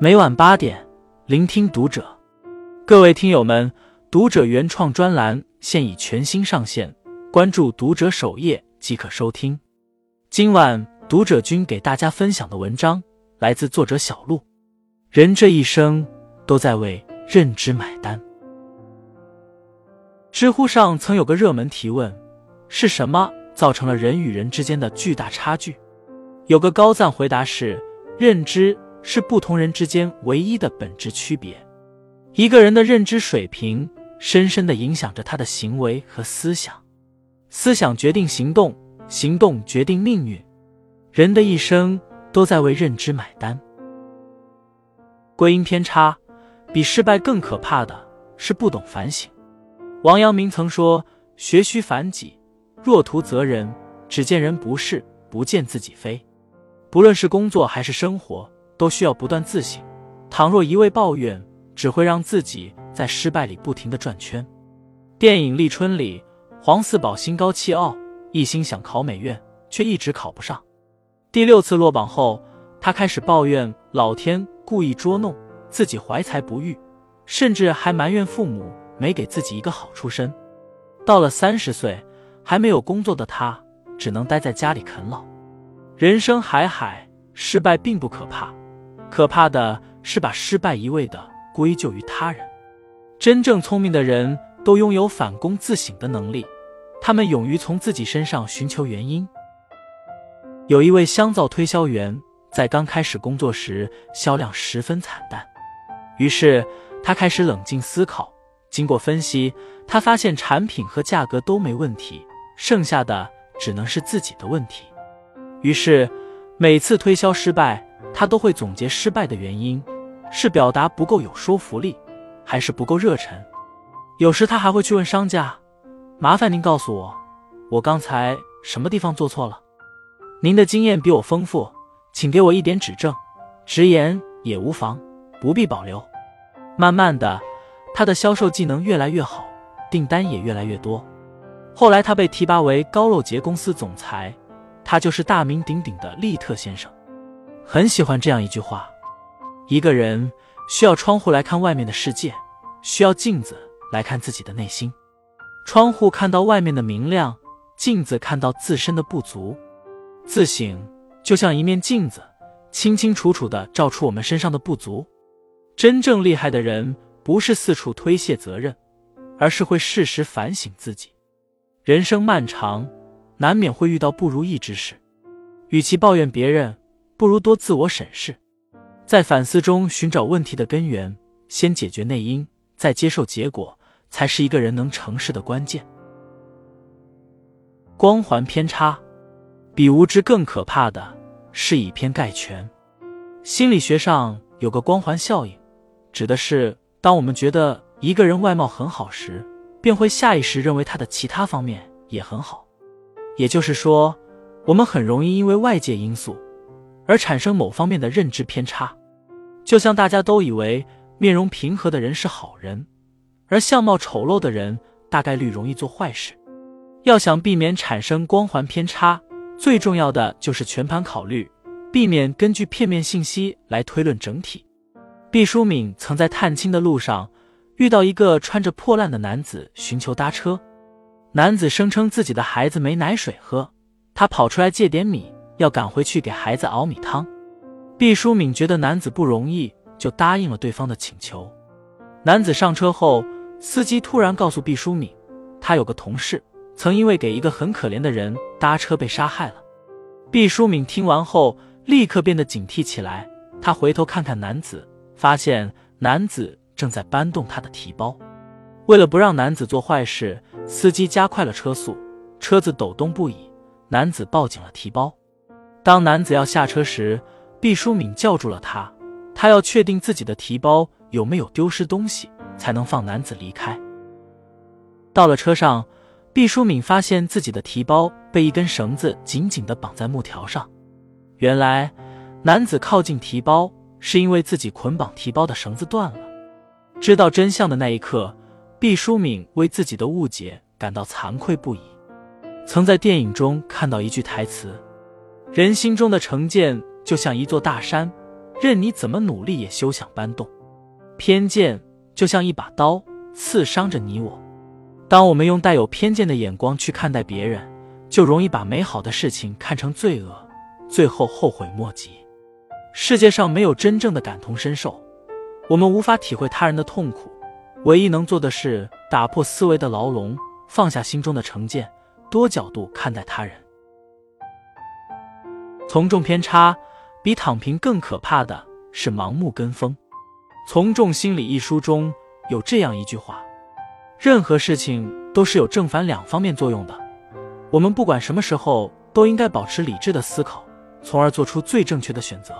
每晚八点，聆听读者。各位听友们，读者原创专栏现已全新上线，关注读者首页即可收听。今晚读者君给大家分享的文章来自作者小鹿。人这一生都在为认知买单。知乎上曾有个热门提问：是什么造成了人与人之间的巨大差距？有个高赞回答是：认知。是不同人之间唯一的本质区别。一个人的认知水平，深深的影响着他的行为和思想。思想决定行动，行动决定命运。人的一生都在为认知买单。归因偏差，比失败更可怕的是不懂反省。王阳明曾说：“学须反己，若图责人，只见人不是，不见自己非。”不论是工作还是生活。都需要不断自省，倘若一味抱怨，只会让自己在失败里不停的转圈。电影《立春》里，黄四宝心高气傲，一心想考美院，却一直考不上。第六次落榜后，他开始抱怨老天故意捉弄自己，怀才不遇，甚至还埋怨父母没给自己一个好出身。到了三十岁，还没有工作的他，只能待在家里啃老。人生海海，失败并不可怕。可怕的是把失败一味的归咎于他人。真正聪明的人都拥有反躬自省的能力，他们勇于从自己身上寻求原因。有一位香皂推销员在刚开始工作时销量十分惨淡，于是他开始冷静思考。经过分析，他发现产品和价格都没问题，剩下的只能是自己的问题。于是每次推销失败。他都会总结失败的原因，是表达不够有说服力，还是不够热忱？有时他还会去问商家：“麻烦您告诉我，我刚才什么地方做错了？您的经验比我丰富，请给我一点指正，直言也无妨，不必保留。”慢慢的，他的销售技能越来越好，订单也越来越多。后来他被提拔为高露洁公司总裁，他就是大名鼎鼎的利特先生。很喜欢这样一句话：一个人需要窗户来看外面的世界，需要镜子来看自己的内心。窗户看到外面的明亮，镜子看到自身的不足。自省就像一面镜子，清清楚楚的照出我们身上的不足。真正厉害的人，不是四处推卸责任，而是会适时反省自己。人生漫长，难免会遇到不如意之事，与其抱怨别人。不如多自我审视，在反思中寻找问题的根源，先解决内因，再接受结果，才是一个人能成事的关键。光环偏差，比无知更可怕的是以偏概全。心理学上有个光环效应，指的是当我们觉得一个人外貌很好时，便会下意识认为他的其他方面也很好。也就是说，我们很容易因为外界因素。而产生某方面的认知偏差，就像大家都以为面容平和的人是好人，而相貌丑陋的人大概率容易做坏事。要想避免产生光环偏差，最重要的就是全盘考虑，避免根据片面信息来推论整体。毕淑敏曾在探亲的路上遇到一个穿着破烂的男子寻求搭车，男子声称自己的孩子没奶水喝，他跑出来借点米。要赶回去给孩子熬米汤，毕淑敏觉得男子不容易，就答应了对方的请求。男子上车后，司机突然告诉毕淑敏，他有个同事曾因为给一个很可怜的人搭车被杀害了。毕淑敏听完后，立刻变得警惕起来。他回头看看男子，发现男子正在搬动他的提包。为了不让男子做坏事，司机加快了车速，车子抖动不已。男子抱紧了提包。当男子要下车时，毕淑敏叫住了他。他要确定自己的提包有没有丢失东西，才能放男子离开。到了车上，毕淑敏发现自己的提包被一根绳子紧紧地绑在木条上。原来，男子靠近提包是因为自己捆绑提包的绳子断了。知道真相的那一刻，毕淑敏为自己的误解感到惭愧不已。曾在电影中看到一句台词。人心中的成见就像一座大山，任你怎么努力也休想搬动。偏见就像一把刀，刺伤着你我。当我们用带有偏见的眼光去看待别人，就容易把美好的事情看成罪恶，最后后悔莫及。世界上没有真正的感同身受，我们无法体会他人的痛苦，唯一能做的是打破思维的牢笼，放下心中的成见，多角度看待他人。从众偏差比躺平更可怕的是盲目跟风。《从众心理》一书中有这样一句话：任何事情都是有正反两方面作用的。我们不管什么时候都应该保持理智的思考，从而做出最正确的选择。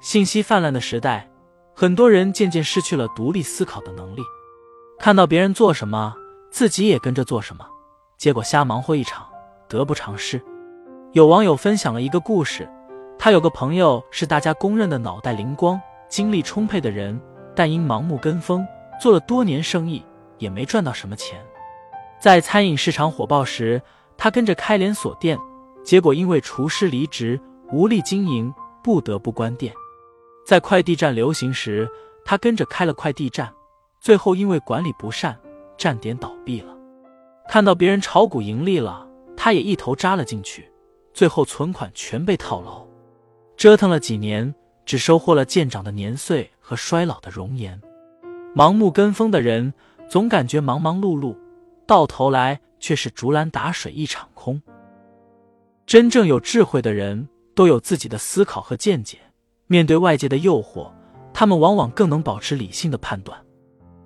信息泛滥的时代，很多人渐渐失去了独立思考的能力，看到别人做什么，自己也跟着做什么，结果瞎忙活一场，得不偿失。有网友分享了一个故事，他有个朋友是大家公认的脑袋灵光、精力充沛的人，但因盲目跟风，做了多年生意也没赚到什么钱。在餐饮市场火爆时，他跟着开连锁店，结果因为厨师离职，无力经营，不得不关店。在快递站流行时，他跟着开了快递站，最后因为管理不善，站点倒闭了。看到别人炒股盈利了，他也一头扎了进去。最后存款全被套牢，折腾了几年，只收获了渐长的年岁和衰老的容颜。盲目跟风的人，总感觉忙忙碌碌，到头来却是竹篮打水一场空。真正有智慧的人，都有自己的思考和见解，面对外界的诱惑，他们往往更能保持理性的判断。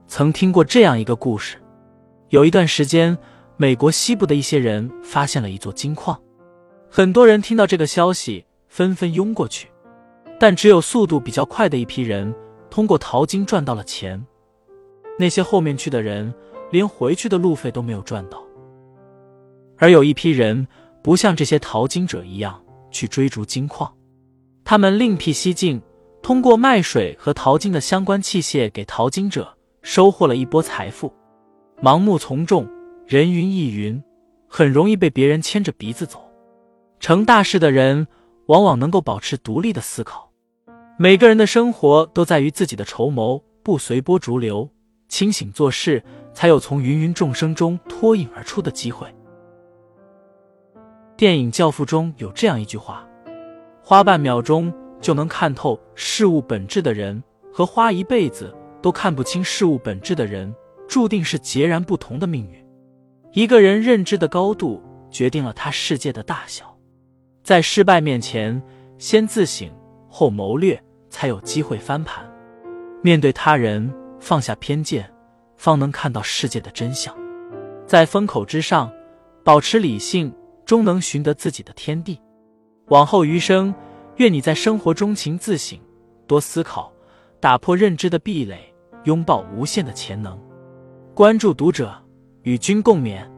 曾听过这样一个故事：有一段时间，美国西部的一些人发现了一座金矿。很多人听到这个消息，纷纷拥过去，但只有速度比较快的一批人通过淘金赚到了钱。那些后面去的人，连回去的路费都没有赚到。而有一批人不像这些淘金者一样去追逐金矿，他们另辟蹊径，通过卖水和淘金的相关器械给淘金者，收获了一波财富。盲目从众，人云亦云，很容易被别人牵着鼻子走。成大事的人往往能够保持独立的思考。每个人的生活都在于自己的筹谋，不随波逐流，清醒做事，才有从芸芸众生中脱颖而出的机会。电影《教父》中有这样一句话：“花半秒钟就能看透事物本质的人，和花一辈子都看不清事物本质的人，注定是截然不同的命运。”一个人认知的高度，决定了他世界的大小。在失败面前，先自省后谋略，才有机会翻盘。面对他人，放下偏见，方能看到世界的真相。在风口之上，保持理性，终能寻得自己的天地。往后余生，愿你在生活中勤自省，多思考，打破认知的壁垒，拥抱无限的潜能。关注读者，与君共勉。